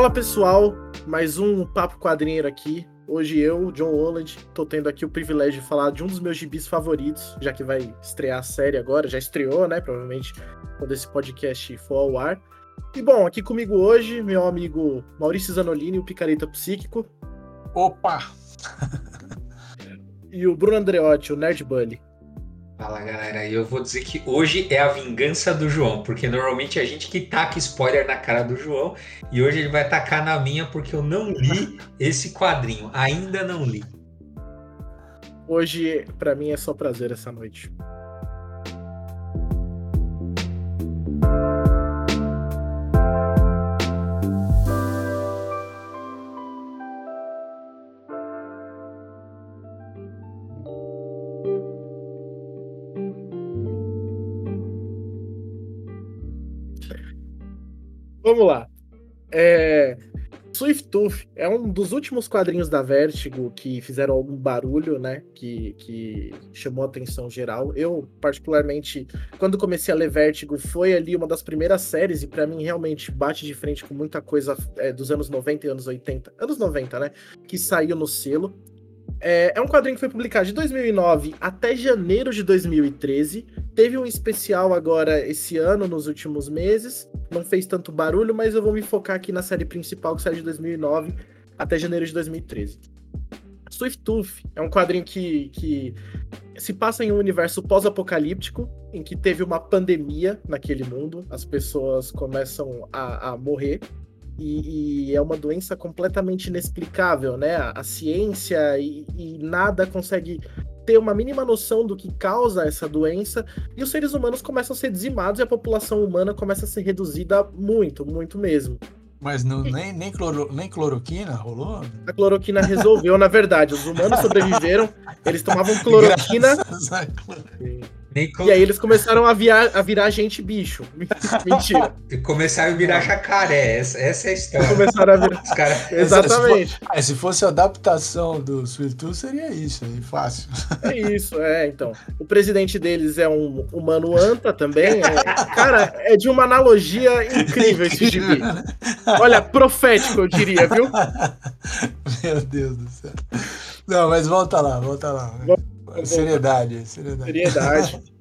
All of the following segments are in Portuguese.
Fala pessoal, mais um Papo Quadrinheiro aqui. Hoje eu, John Holland, tô tendo aqui o privilégio de falar de um dos meus gibis favoritos, já que vai estrear a série agora, já estreou, né? Provavelmente quando esse podcast for ao ar. E bom, aqui comigo hoje, meu amigo Maurício Zanolini, o Picareta Psíquico. Opa! e o Bruno Andreotti, o Nerd Bunny. Fala galera, eu vou dizer que hoje é a vingança do João, porque normalmente é a gente que taca spoiler na cara do João e hoje ele vai tacar na minha porque eu não li esse quadrinho, ainda não li. Hoje, para mim, é só prazer essa noite. Vamos lá. É... Swift Tooth é um dos últimos quadrinhos da Vertigo que fizeram algum barulho, né? Que, que chamou a atenção geral. Eu, particularmente, quando comecei a ler Vertigo, foi ali uma das primeiras séries, e para mim realmente bate de frente com muita coisa é, dos anos 90 e anos 80. Anos 90, né? Que saiu no selo. É, é um quadrinho que foi publicado de 2009 até janeiro de 2013. Teve um especial agora esse ano, nos últimos meses. Não fez tanto barulho, mas eu vou me focar aqui na série principal que saiu de 2009 até janeiro de 2013. Swift Tooth é um quadrinho que, que se passa em um universo pós-apocalíptico, em que teve uma pandemia naquele mundo, as pessoas começam a, a morrer, e, e, é uma doença completamente inexplicável, né? A, a ciência e, e, nada consegue ter uma mínima noção do que causa essa doença, e os seres humanos começam a ser dizimados e a população humana começa a ser reduzida muito, muito mesmo. Mas não, nem, nem, cloro, nem cloroquina rolou? A cloroquina resolveu, na verdade. Os humanos sobreviveram, eles tomavam cloroquina. E aí eles começaram a, via, a virar gente bicho. Mentira. Começaram a virar jacaré. Essa, essa é a história. Começaram a virar. Os cara... Exatamente. Se, for, se fosse a adaptação do Sweet Tooth, seria isso aí, fácil. É isso, é. Então. O presidente deles é um humano anta também. É, cara, é de uma analogia incrível esse gibi. Olha, profético, eu diria, viu? Meu Deus do céu. Não, mas volta lá, volta lá. Seriedade, seriedade. Seriedade.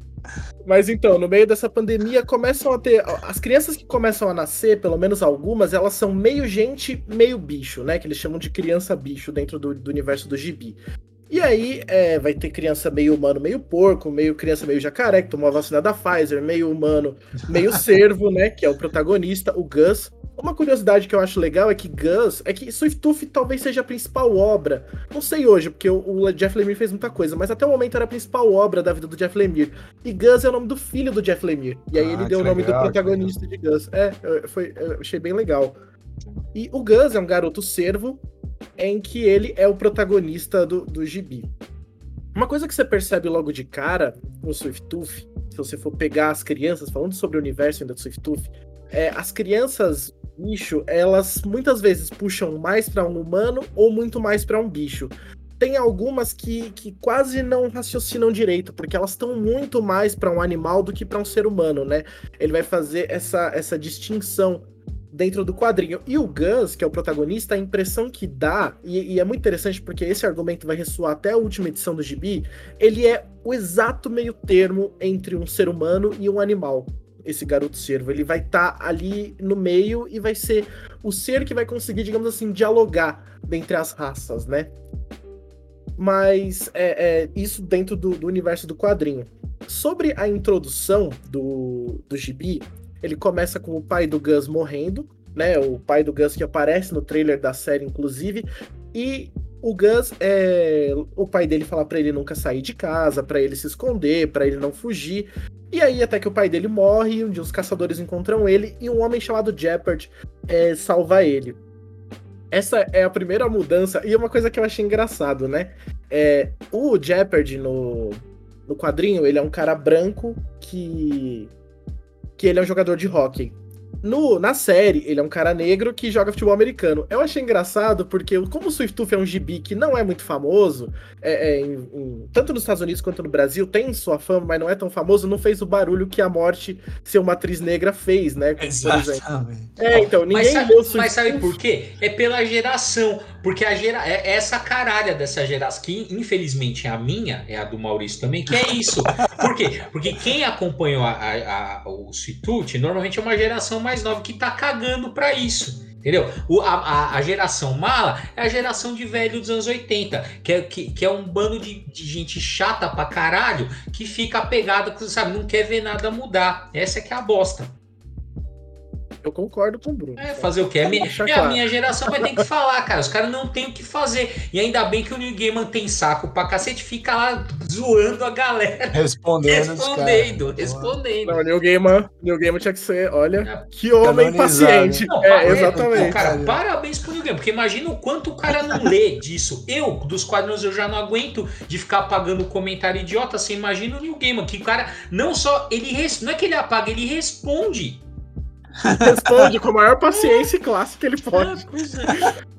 Mas então, no meio dessa pandemia, começam a ter. As crianças que começam a nascer, pelo menos algumas, elas são meio gente, meio bicho, né? Que eles chamam de criança bicho dentro do, do universo do gibi. E aí é, vai ter criança meio humano, meio porco, meio criança meio jacaré, que tomou a vacina da Pfizer, meio humano, meio cervo, né? Que é o protagonista, o Gus. Uma curiosidade que eu acho legal é que Gus, é que Swift Tooth talvez seja a principal obra. Não sei hoje, porque o, Jeff Lemire fez muita coisa, mas até o momento era a principal obra da vida do Jeff Lemire. E Gus é o nome do filho do Jeff Lemire. E aí ah, ele deu o nome legal, do protagonista de Gus. É, foi, eu achei bem legal. E o Gus é um garoto servo em que ele é o protagonista do, do gibi. Uma coisa que você percebe logo de cara no Swift Tooth, se você for pegar as crianças, falando sobre o universo ainda do Swift Tooth, é, as crianças bicho, elas muitas vezes puxam mais para um humano ou muito mais para um bicho. Tem algumas que, que quase não raciocinam direito, porque elas estão muito mais para um animal do que para um ser humano, né? Ele vai fazer essa, essa distinção dentro do quadrinho. E o Gus, que é o protagonista, a impressão que dá, e, e, é muito interessante porque esse argumento vai ressoar até a última edição do Gibi, ele é o exato meio termo entre um ser humano e um animal esse garoto servo. Ele vai estar tá ali no meio e vai ser o ser que vai conseguir, digamos assim, dialogar dentre as raças, né? Mas é, é isso dentro do, do, universo do quadrinho. Sobre a introdução do, do gibi, ele começa com o pai do Gus morrendo, né? O pai do Gus que aparece no trailer da série, inclusive, e o Gus, é, o pai dele fala para ele nunca sair de casa, para ele se esconder, para ele não fugir. E aí até que o pai dele morre, um dia os caçadores encontram ele e um homem chamado Jeopard é, salva ele. Essa é a primeira mudança e uma coisa que eu achei engraçado, né? É, o Jeopard no, no quadrinho, ele é um cara branco que que ele é um jogador de hockey. No, na série, ele é um cara negro que joga futebol americano. Eu achei engraçado porque, como o Swift Tooth é um gibi que não é muito famoso, é, é, em, em, tanto nos Estados Unidos quanto no Brasil, tem sua fama, mas não é tão famoso, não fez o barulho que a morte ser uma atriz negra fez, né? Exatamente. É, então, ninguém mas sabe, mas sabe por quê? É pela geração. Porque a gera, é essa caralha dessa geração, que infelizmente é a minha, é a do Maurício também, que é isso. Por quê? Porque quem acompanhou a, a, a, o Situte normalmente é uma geração mais nova que tá cagando para isso. Entendeu? O, a, a, geração mala é a geração de velho dos anos 80, que é, que, que é um bando de, de gente chata pra caralho que fica apegada, sabe, não quer ver nada mudar. Essa é que é a bosta. Eu concordo com o Bruno. É, fazer o quê? É, minha, é claro. a minha geração vai ter que falar, cara. Os caras não tem o que fazer. E ainda bem que o New Gaiman tem saco pra cacete, fica lá zoando a galera. Respondendo. Respondendo, respondendo. Não, o New Gaiman, New Gaiman tinha que ser, olha, é. que homem paciente. Não, é, exatamente. Cara, parabéns pro New Gaiman, porque imagina o quanto o cara não lê disso. Eu, dos quadrinhos, eu já não aguento de ficar apagando comentário idiota. Você imagina o New Gaiman, que o cara não só, ele, não é que ele apaga, ele responde. Responde com a maior paciência e classe que ele pode.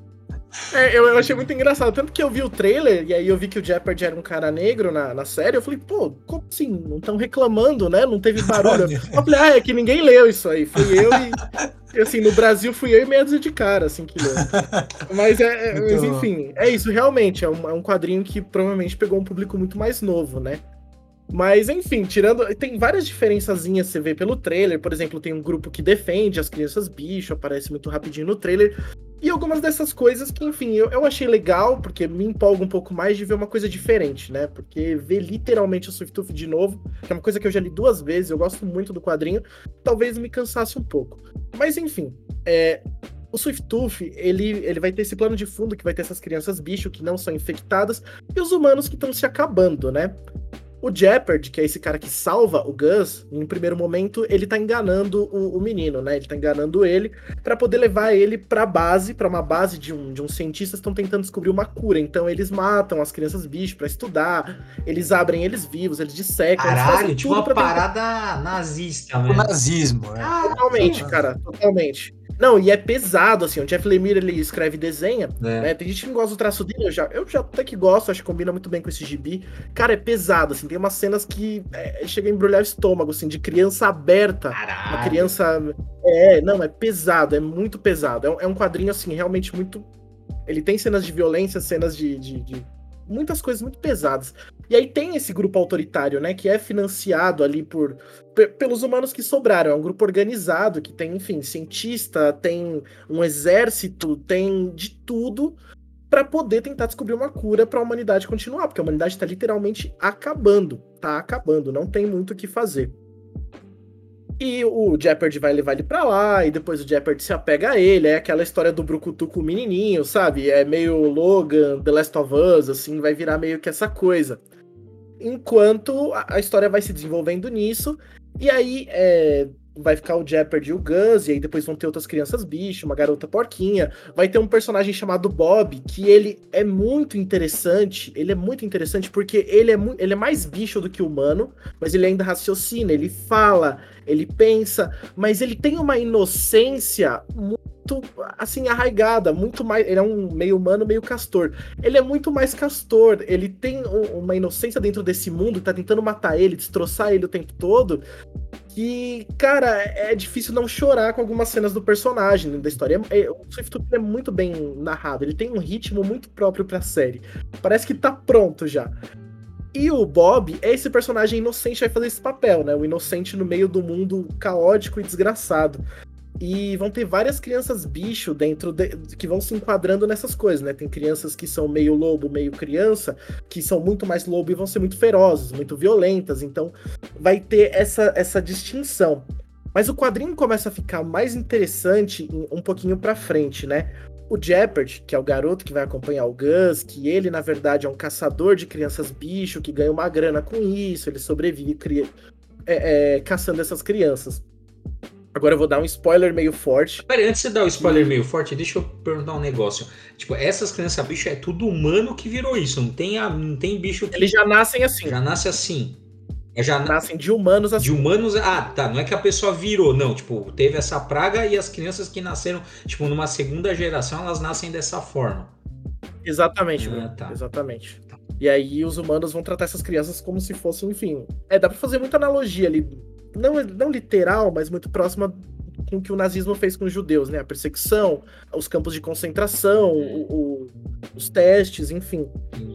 É, eu, eu, achei muito engraçado. Tanto que eu vi o trailer e aí eu vi que o Jeopardy era um cara negro na, na série. Eu falei, pô, como assim? Não estão reclamando, né? Não teve barulho. eu falei, ah, é que ninguém leu isso aí. Fui eu e. Assim, no Brasil fui eu e meia dúzia de cara, assim, que leu. Mas, é, é mas enfim, é isso. Realmente, é um, é um quadrinho que provavelmente pegou um público muito mais novo, né? Mas, enfim, tirando. Tem várias diferençazinhas você vê pelo trailer. Por exemplo, tem um grupo que defende as crianças bicho, aparece muito rapidinho no trailer. E algumas dessas coisas que, enfim, eu, eu achei legal, porque me empolga um pouco mais de ver uma coisa diferente, né? Porque ver literalmente o Swift Tooth de novo, que é uma coisa que eu já li duas vezes, eu gosto muito do quadrinho, talvez me cansasse um pouco. Mas, enfim, é, o Swift Tooth, ele, ele vai ter esse plano de fundo que vai ter essas crianças bicho que não são infectadas e os humanos que estão se acabando, né? O Jeopardy, que é esse cara que salva o Gus, em primeiro momento, ele tá enganando o, o menino, né? Ele tá enganando ele para poder levar ele pra base, para uma base de um, de um cientista que estão tentando descobrir uma cura. Então eles matam as crianças bicho para estudar, eles abrem eles vivos, eles dissecam. Caralho, eles tipo uma parada tentar... nazista, né? O nazismo, né? totalmente, cara, totalmente. Não, e é pesado, assim. O Jeff Lemire, ele escreve e desenha. É. Né? Tem gente que não gosta do traço dele. Eu já, eu já até que gosto, acho que combina muito bem com esse gibi. Cara, é pesado, assim. Tem umas cenas que é, chega a embrulhar o estômago, assim, de criança aberta. Caralho. Uma criança. É, não, é pesado, é muito pesado. É, é, um quadrinho, assim, realmente muito. Ele tem cenas de violência, cenas de, de, de muitas coisas muito pesadas. E aí tem esse grupo autoritário, né, que é financiado ali por pelos humanos que sobraram. É um grupo organizado que tem, enfim, cientista, tem um exército, tem de tudo para poder tentar descobrir uma cura para a humanidade continuar, porque a humanidade está literalmente acabando, tá acabando, não tem muito o que fazer. E o Jeopardy vai levar ele pra lá, e depois o Jeopardy se apega a ele. É aquela história do Brucutu com o menininho, sabe? É meio Logan, The Last of Us, assim, vai virar meio que essa coisa. Enquanto a história vai se desenvolvendo nisso, e aí é, vai ficar o Jeopardy e o Gus, e aí depois vão ter outras crianças bicho, uma garota porquinha. Vai ter um personagem chamado Bob, que ele é muito interessante. Ele é muito interessante porque ele é, ele é mais bicho do que humano, mas ele ainda raciocina, ele fala, ele pensa, mas ele tem uma inocência muito assim arraigada, muito mais, ele é um meio humano, meio castor. Ele é muito mais castor, ele tem uma inocência dentro desse mundo, tá tentando matar ele, destroçar ele o tempo todo, que, cara, é difícil não chorar com algumas cenas do personagem, da história. É, o Swift é muito bem narrado, ele tem um ritmo muito próprio pra série. Parece que tá pronto já. E o Bob é esse personagem inocente que vai fazer esse papel, né? O inocente no meio do mundo caótico e desgraçado. E vão ter várias crianças bicho dentro de, que vão se enquadrando nessas coisas, né? Tem crianças que são meio lobo, meio criança, que são muito mais lobo e vão ser muito ferozes, muito violentas. Então vai ter essa, essa distinção. Mas o quadrinho começa a ficar mais interessante um pouquinho pra frente, né? O Jeopardy, que é o garoto que vai acompanhar o Gus, que ele, na verdade, é um caçador de crianças bicho, que ganha uma grana com isso, ele sobrevive cria... é, é, caçando essas crianças. Agora eu vou dar um spoiler meio forte. Peraí, antes de você dar o um spoiler meio forte, deixa eu perguntar um negócio. Tipo, essas crianças bicho é tudo humano que virou isso. Não tem, a, não tem bicho que. Eles já nascem assim. Já nasce assim. Já nascem de humanos assim. De humanos. Ah, tá. Não é que a pessoa virou, não. Tipo, teve essa praga e as crianças que nasceram, tipo, numa segunda geração, elas nascem dessa forma. Exatamente, ah, tá. Exatamente. E aí os humanos vão tratar essas crianças como se fossem, enfim. É, dá pra fazer muita analogia ali. Não, não literal, mas muito próxima com o que o nazismo fez com os judeus, né? A perseguição, os campos de concentração, o, o, os testes, enfim.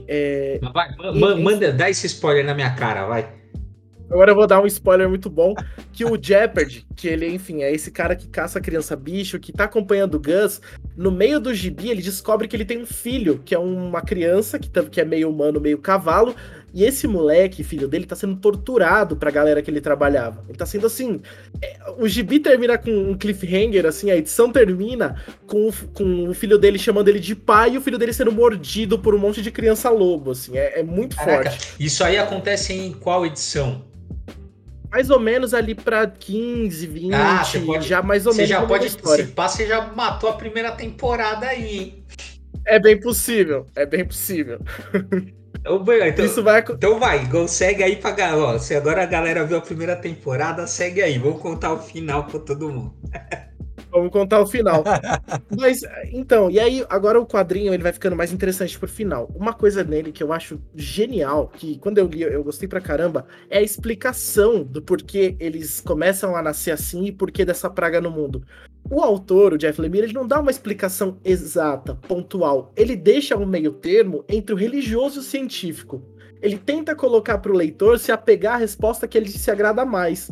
É... Vai, e, manda, dá esse spoiler na minha cara, vai. Agora eu vou dar um spoiler muito bom, que o Jeopardy, que ele, enfim, é esse cara que caça criança bicho, que tá acompanhando o Gus, no meio do gibi ele descobre que ele tem um filho, que é uma criança, que, que é meio humano, meio cavalo, e esse moleque, filho dele, tá sendo torturado pra galera que ele trabalhava. Ele tá sendo assim. É, o gibi termina com um cliffhanger, assim, a edição termina com, com o filho dele chamando ele de pai e o filho dele sendo mordido por um monte de criança lobo, assim. É, é muito Caraca, forte. Isso aí acontece em qual edição? mais ou menos ali pra 15, 20, ah, pode, já mais ou você menos. Já pode antecipar, você já matou a primeira temporada aí, hein? É bem possível, é bem possível. Então, Isso vai... então vai, segue aí pra galera. Se agora a galera viu a primeira temporada, segue aí. Vamos contar o final pra todo mundo. Vamos contar o final. Mas, então, e aí, agora o quadrinho ele vai ficando mais interessante pro final. Uma coisa nele que eu acho genial, que quando eu li eu gostei pra caramba, é a explicação do porquê eles começam a nascer assim e porquê dessa praga no mundo. O autor, o Jeff Lemire, ele não dá uma explicação exata, pontual. Ele deixa um meio termo entre o religioso e o científico. Ele tenta colocar para o leitor se apegar à resposta que ele se agrada mais.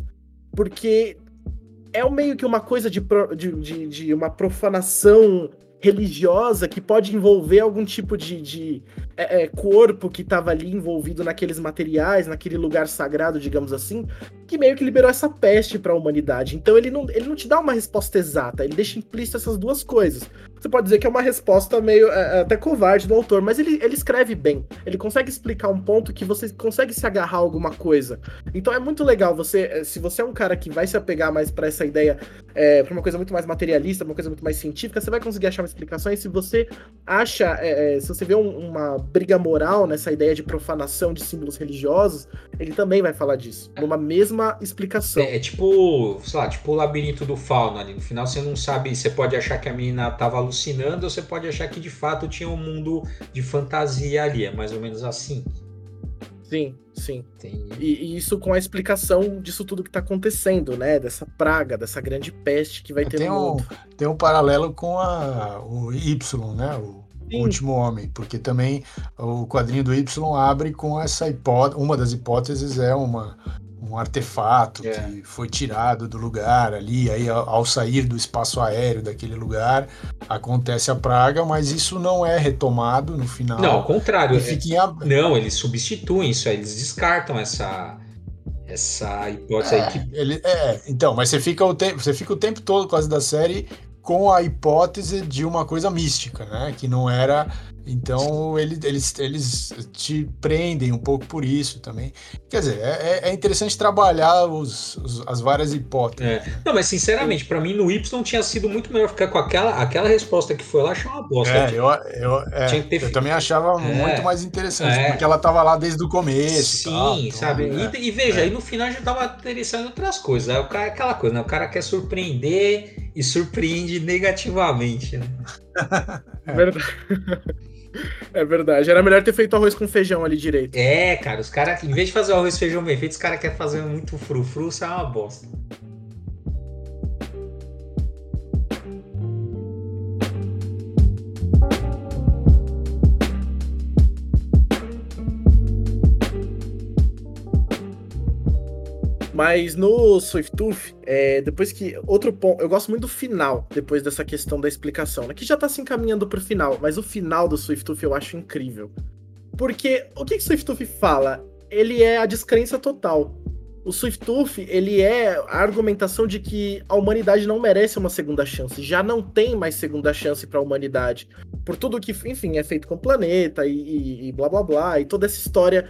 Porque é meio que uma coisa de, de, de, de uma profanação religiosa que pode envolver algum tipo de, de é, é, corpo que estava ali envolvido naqueles materiais, naquele lugar sagrado, digamos assim, que meio que liberou essa peste para a humanidade. Então ele não, ele não te dá uma resposta exata, ele deixa implícito essas duas coisas. Você pode dizer que é uma resposta meio é, é até covarde do autor, mas ele, ele escreve bem. Ele consegue explicar um ponto que você consegue se agarrar a alguma coisa. Então é muito legal você, é, se você é um cara que vai se apegar mais para essa ideia, é, para uma coisa muito mais materialista, uma coisa muito mais científica, você vai conseguir achar uma explicações. Se você acha, é, é, se você vê um, uma briga moral nessa ideia de profanação de símbolos religiosos, ele também vai falar disso, numa mesma explicação. É, é, tipo, sei lá, tipo o labirinto do fauno ali. No final você não sabe, você pode achar que a menina estava alucinando ou você pode achar que de fato tinha um mundo de fantasia ali. É mais ou menos assim. Sim, sim. E, e, isso com a explicação disso tudo que está acontecendo, né? Dessa praga, dessa grande peste que vai ter tem no um, mundo. Tem um paralelo com a, o Y, né? O, o último homem, porque também o quadrinho do Y abre com essa hipótese, uma das hipóteses é uma um artefato é. que foi tirado do lugar ali, aí ao sair do espaço aéreo daquele lugar acontece a praga, mas isso não é retomado no final. Não, ao contrário. É, Não, eles substituem isso, eles descartam essa essa hipótese é, aí que... ele, é, então, mas você fica o tempo, você fica o tempo todo quase da série com a hipótese de uma coisa mística, né? Que não era então ele, eles, eles te prendem um pouco por isso também. Quer dizer, é, é, é interessante trabalhar os, os, as várias hipóteses. É. Não, mas sinceramente, para mim no Y tinha sido muito melhor ficar com aquela, aquela resposta que foi lá, achei uma bosta. É, eu, eu, é, ter... eu também achava é. muito mais interessante, é. porque ela tava lá desde o começo. Sim, tal, então, sabe? E, e, veja, aí no final já tava interessando em outras coisas. Aí o cara, aquela coisa, né? O cara quer surpreender e surpreende negativamente, né? É verdade. É verdade. Era melhor ter feito arroz com feijão ali direito. É, cara, os caras, em vez de fazer o arroz e feijão bem feito, os caras querem fazer muito frufru, isso é uma bosta. Mas no Swift Tooth, é, depois que. Outro ponto. Eu gosto muito do final, depois dessa questão da explicação, né? Que já tá se encaminhando pro final, mas o final do Swift Tooth eu acho incrível. Porque o que, que Swift Tooth fala? Ele é a descrença total. O Swift Tooth, ele é a argumentação de que a humanidade não merece uma segunda chance. Já não tem mais segunda chance para a humanidade. Por tudo que, enfim, é feito com o planeta e, e, e blá blá blá, e toda essa história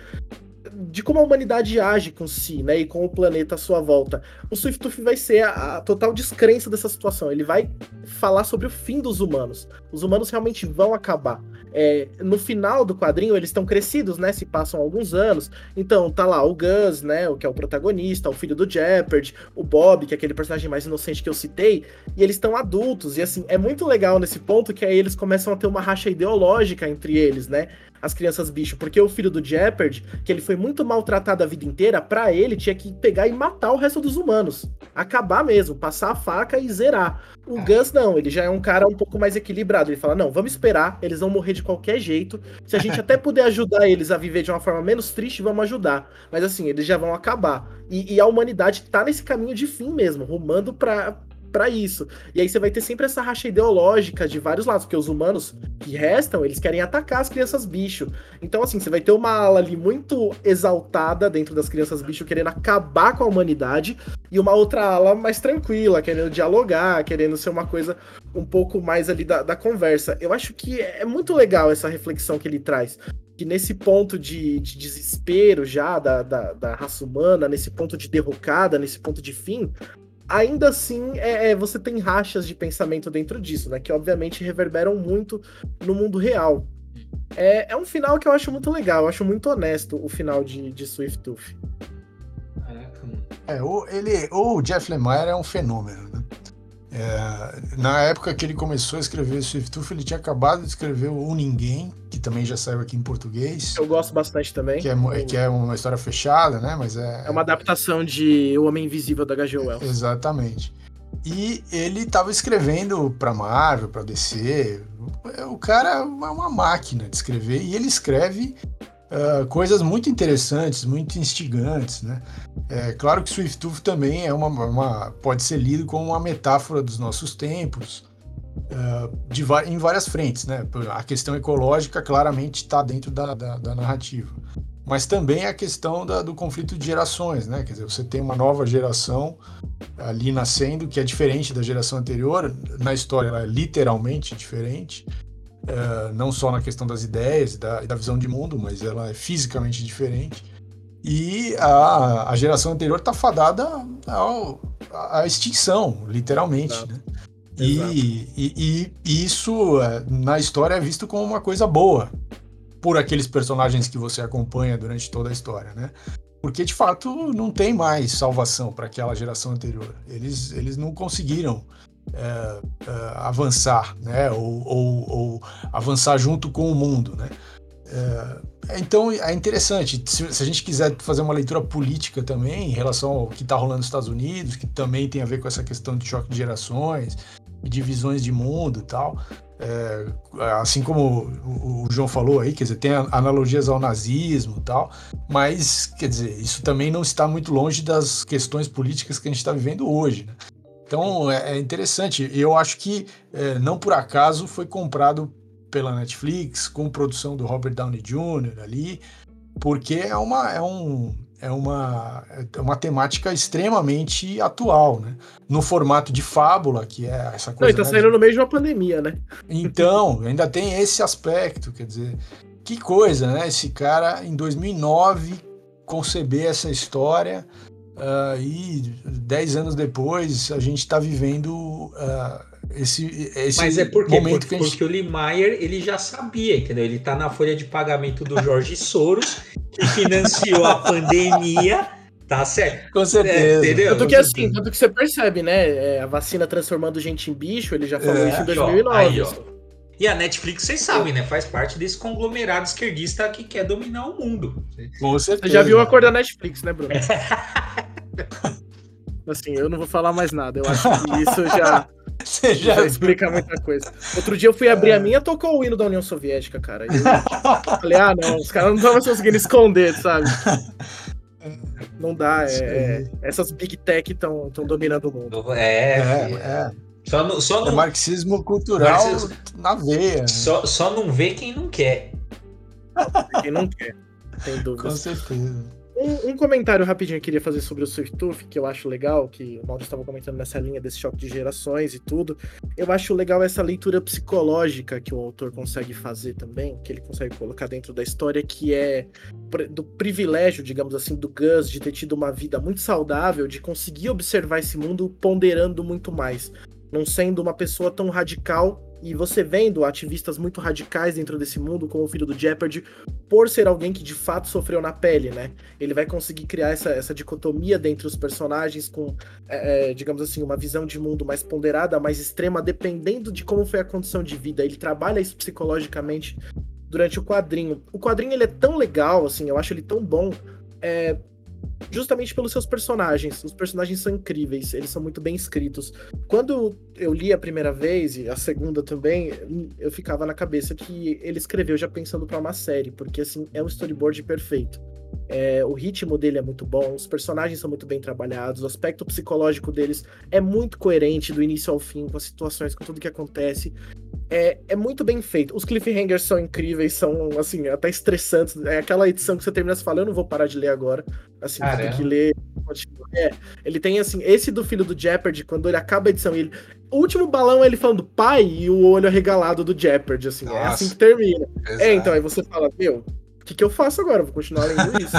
de como a humanidade age com si, né, e com o planeta à sua volta. O Swiftooth vai ser a, a, total descrença dessa situação. Ele vai falar sobre o fim dos humanos. Os humanos realmente vão acabar. é, no final do quadrinho eles estão crescidos, né? Se passam alguns anos. Então tá lá o Gus, né? O que é o protagonista, o filho do Jeopardy, o Bob, que é aquele personagem mais inocente que eu citei, e eles estão adultos. E assim, é muito legal nesse ponto que aí eles começam a ter uma racha ideológica entre eles, né? As crianças bicho, porque o filho do Jeopardy, que ele foi muito maltratado a vida inteira, para ele tinha que pegar e matar o resto dos humanos. Acabar mesmo, passar a faca e zerar. O é. Gus não, ele já é um cara um pouco mais equilibrado. Ele fala: não, vamos esperar, eles vão morrer de qualquer jeito. Se a gente até puder ajudar eles a viver de uma forma menos triste, vamos ajudar. Mas assim, eles já vão acabar. E, e a humanidade tá nesse caminho de fim mesmo, rumando pra, para isso. E aí você vai ter sempre essa racha ideológica de vários lados, porque os humanos que restam, eles querem atacar as crianças bicho. Então, assim, você vai ter uma ala ali muito exaltada dentro das crianças bicho, querendo acabar com a humanidade, e uma outra ala mais tranquila, querendo dialogar, querendo ser uma coisa um pouco mais ali da, da conversa. Eu acho que é muito legal essa reflexão que ele traz que nesse ponto de, de desespero já da, da, da, raça humana, nesse ponto de derrocada, nesse ponto de fim, ainda assim é, é, você tem rachas de pensamento dentro disso, né? Que obviamente reverberam muito no mundo real. É, é um final que eu acho muito legal, eu acho muito honesto o final de, de Swift Tooth. É, o, ele, o Jeff Lemire é um fenômeno, né? É, na época que ele começou a escrever Swift Tooth, ele tinha acabado de escrever o Ninguém, que também já saiu aqui em português. Eu gosto bastante também. Que é, que é uma história fechada, né? Mas é, é uma adaptação de O Homem Invisível da H.G. Wells. Exatamente. E ele estava escrevendo para Marvel, para DC. O cara é uma máquina de escrever e ele escreve uh, coisas muito interessantes, muito instigantes, né? É claro que Swift Tooth também é uma, uma, pode ser lido como uma metáfora dos nossos tempos, uh, de, em várias frentes, né? A questão ecológica claramente está dentro da, da, da, narrativa, mas também a questão da, do conflito de gerações, né? Quer dizer, você tem uma nova geração ali nascendo que é diferente da geração anterior, na história ela é literalmente diferente, uh, não só na questão das ideias e da, da visão de mundo, mas ela é fisicamente diferente e a, a geração anterior está fadada à, extinção, literalmente. Né? E, e, e, isso é, na história é visto como uma coisa boa por aqueles personagens que você acompanha durante toda a história, né? Porque de fato não tem mais salvação para aquela geração anterior. Eles, eles não conseguiram é, é, avançar, né? Ou, ou, ou, avançar junto com o mundo, né? É, então é interessante. Se, se, a gente quiser fazer uma leitura política também em relação ao que está rolando nos Estados Unidos, que também tem a ver com essa questão de choque de gerações, divisões de mundo e tal. É, assim como o, o, João falou aí, quer dizer, tem analogias ao nazismo e tal, mas quer dizer, isso também não está muito longe das questões políticas que a gente está vivendo hoje. Né? Então é, é interessante. Eu acho que é, não por acaso foi comprado pela Netflix, com produção do Robert Downey Jr. ali, porque é uma, é um, é uma, é uma temática extremamente atual, né? No formato de fábula, que é essa coisa. Não, tá né, saindo no meio de uma pandemia, né? Então, ainda tem esse aspecto, quer dizer, que coisa, né? Esse cara, em 2009, conceber essa história uh, e dez anos depois a gente está vivendo uh, esse, esse Mas é porque, momento porque, gente... porque o Lee Mayer, ele já sabia, entendeu? Ele tá na folha de pagamento do Jorge Soros, que financiou a pandemia. Tá certo. Com certeza. É, entendeu? Tanto que assim, tanto que você percebe, né? É, a vacina transformando gente em bicho, ele já falou é, isso em 2009. Aí, ó. E a Netflix, vocês sabem, né? Faz parte desse conglomerado esquerdista que quer dominar o mundo. Com certeza. Você já viu a cor da Netflix, né, Bruno? assim, eu não vou falar mais nada. Eu acho que isso já. Você já, já explica muita coisa. Outro dia eu fui abrir a minha tocou o hino da União Soviética, cara. Eu falei, ah, não, os caras não estavam conseguindo esconder, sabe? Não dá, é, é, essas big tech estão dominando o mundo. É, é. é. Só no, só no... É marxismo cultural marxismo... na veia. Né? Só, só não vê quem não quer. Quem não quer, sem dúvida. Com certeza. Um, um, comentário rapidinho que eu queria fazer sobre o Tooth, que eu acho legal, que o Mauro estava comentando nessa linha desse choque de gerações e tudo. Eu acho legal essa leitura psicológica que o autor consegue fazer também, que ele consegue colocar dentro da história, que é do privilégio, digamos assim, do Gus de ter tido uma vida muito saudável, de conseguir observar esse mundo ponderando muito mais. Não sendo uma pessoa tão radical E você vendo ativistas muito radicais dentro desse mundo, como o filho do Jeopardy, por ser alguém que de fato sofreu na pele, né? Ele vai conseguir criar essa, essa dicotomia dentre os personagens com, é, é, digamos assim, uma visão de mundo mais ponderada, mais extrema, dependendo de como foi a condição de vida. Ele trabalha isso psicologicamente durante o quadrinho. O quadrinho ele é tão legal, assim, eu acho ele tão bom. É, justamente pelos seus personagens. Os personagens são incríveis, eles são muito bem escritos. Quando eu li a primeira vez e a segunda também, eu ficava na cabeça que ele escreveu já pensando para uma série, porque assim é um storyboard perfeito. É, o ritmo dele é muito bom, os personagens são muito bem trabalhados, o aspecto psicológico deles é muito coerente do início ao fim, com as situações, com tudo que acontece. É, é muito bem feito. Os cliffhangers são incríveis, são, assim, até estressantes. É aquela edição que você termina e fala, eu não vou parar de ler agora. Assim, tem que ler. É, ele tem, assim, esse do filho do Jeopardy, quando ele acaba a edição, ele... O último balão é ele falando pai e o olho arregalado do Jeopardy, assim, Nossa. é assim que termina. Exato. É, então, aí você fala, meu, o que, que eu faço agora? vou continuar lendo isso.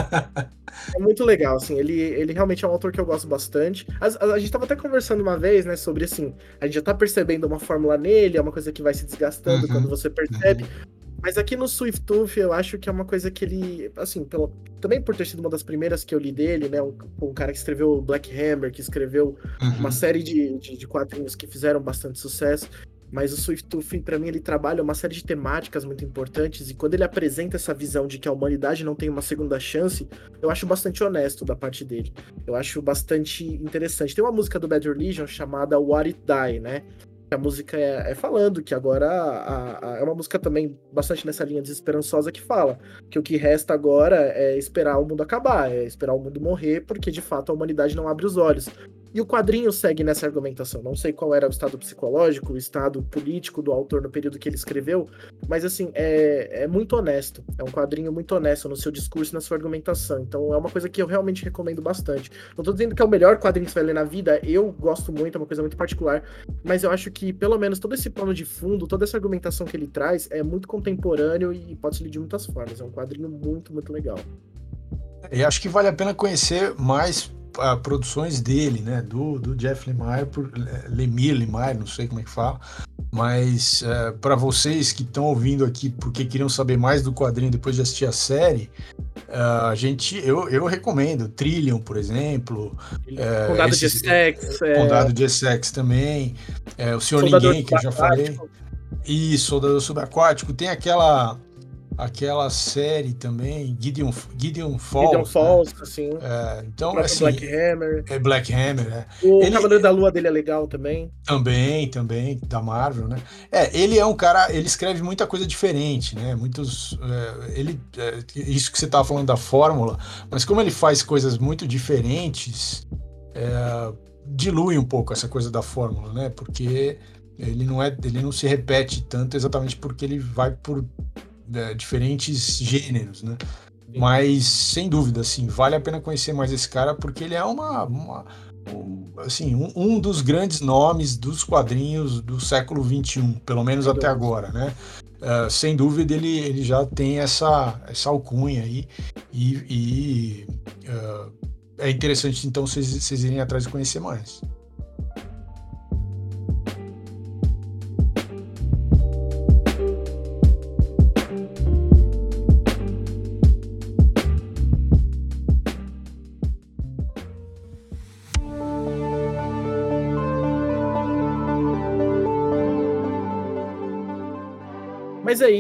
é muito legal, assim, ele, ele realmente é um autor que eu gosto bastante. A, a, a, gente tava até conversando uma vez, né, sobre assim, a gente já tá percebendo uma fórmula nele, é uma coisa que vai se desgastando uhum, quando você percebe. Uhum. Mas aqui no Swift Tooth, eu acho que é uma coisa que ele, assim, pelo, também por ter sido uma das primeiras que eu li dele, né, um, um cara que escreveu Black Hammer, que escreveu uhum. uma série de, de, de quadrinhos que fizeram bastante sucesso. Mas o Swift para mim, ele trabalha uma série de temáticas muito importantes, e quando ele apresenta essa visão de que a humanidade não tem uma segunda chance, eu acho bastante honesto da parte dele. Eu acho bastante interessante. Tem uma música do Bad Religion chamada What It Die, né? A música é, é falando que agora a, a, é uma música também bastante nessa linha desesperançosa que fala que o que resta agora é esperar o mundo acabar, é esperar o mundo morrer, porque de fato a humanidade não abre os olhos. E o quadrinho segue nessa argumentação. Não sei qual era o estado psicológico, o estado político do autor no período que ele escreveu, mas assim, é, é muito honesto. É um quadrinho muito honesto no seu discurso e na sua argumentação. Então é uma coisa que eu realmente recomendo bastante. Não tô dizendo que é o melhor quadrinho que você vai ler na vida, eu gosto muito, é uma coisa muito particular, mas eu acho que pelo menos todo esse plano de fundo, toda essa argumentação que ele traz é muito contemporâneo e pode ser lido de muitas formas. É um quadrinho muito, muito legal. E acho que vale a pena conhecer mais uh, produções dele, né? Do, do Jeff Lemire, por, eh, Lemire, Lemire, não sei como é que fala. Mas uh, eh, para vocês que estão ouvindo aqui porque queriam saber mais do quadrinho depois de assistir a série, uh, a gente, eu, eu recomendo Trillion, por exemplo. Condado esse, de Essex. É... Condado de Essex também. o Senhor Soldador Ninguém, que eu já falei. Isso, Soldador Subaquático. Tem aquela aquela série também, Gideon, Gideon Falls. Gideon né? Falls, né? assim. É, então, assim, Black Hammer. É Black Hammer, é. O ele, Cavaleiro da Lua dele é legal também. Também, também, da Marvel, né? É, ele é um cara, ele escreve muita coisa diferente, né? Muitos. É, ele, é, isso que você estava falando da fórmula, mas como ele faz coisas muito diferentes, é, dilui um pouco essa coisa da fórmula, né? Porque ele não é, ele não se repete tanto exatamente porque ele vai por diferentes gêneros, né? Mas, sem dúvida, assim, vale a pena conhecer mais esse cara, porque ele é uma, uma um, assim, um, um, dos grandes nomes dos quadrinhos do século XXI, pelo menos até agora, né? Uh, sem dúvida, ele, ele já tem essa, essa alcunha aí, e, e uh, é interessante, então, vocês irem atrás de conhecer mais.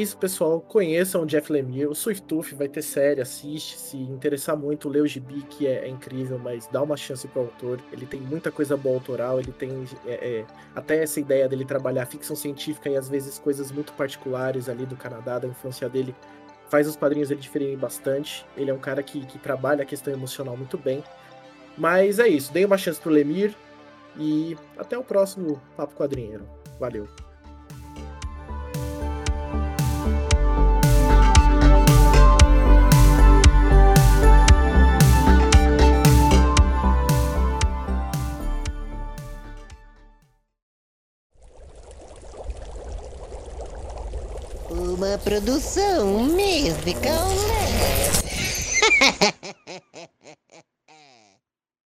Isso, pessoal. Conheçam o Jeff Lemire. O Swift Tooth vai ter série, assiste. Se interessar muito, lê o Gibi, que é, é, incrível, mas dá uma chance pro autor. Ele tem muita coisa boa autoral, ele tem é, é, até essa ideia dele trabalhar ficção científica e às vezes coisas muito particulares ali do Canadá, da infância dele. Faz os quadrinhos dele diferirem bastante. Ele é um cara que, que trabalha a questão emocional muito bem. Mas é isso. Dei uma chance pro Lemir. E até o próximo Papo Quadrinheiro. Valeu. Produção musical.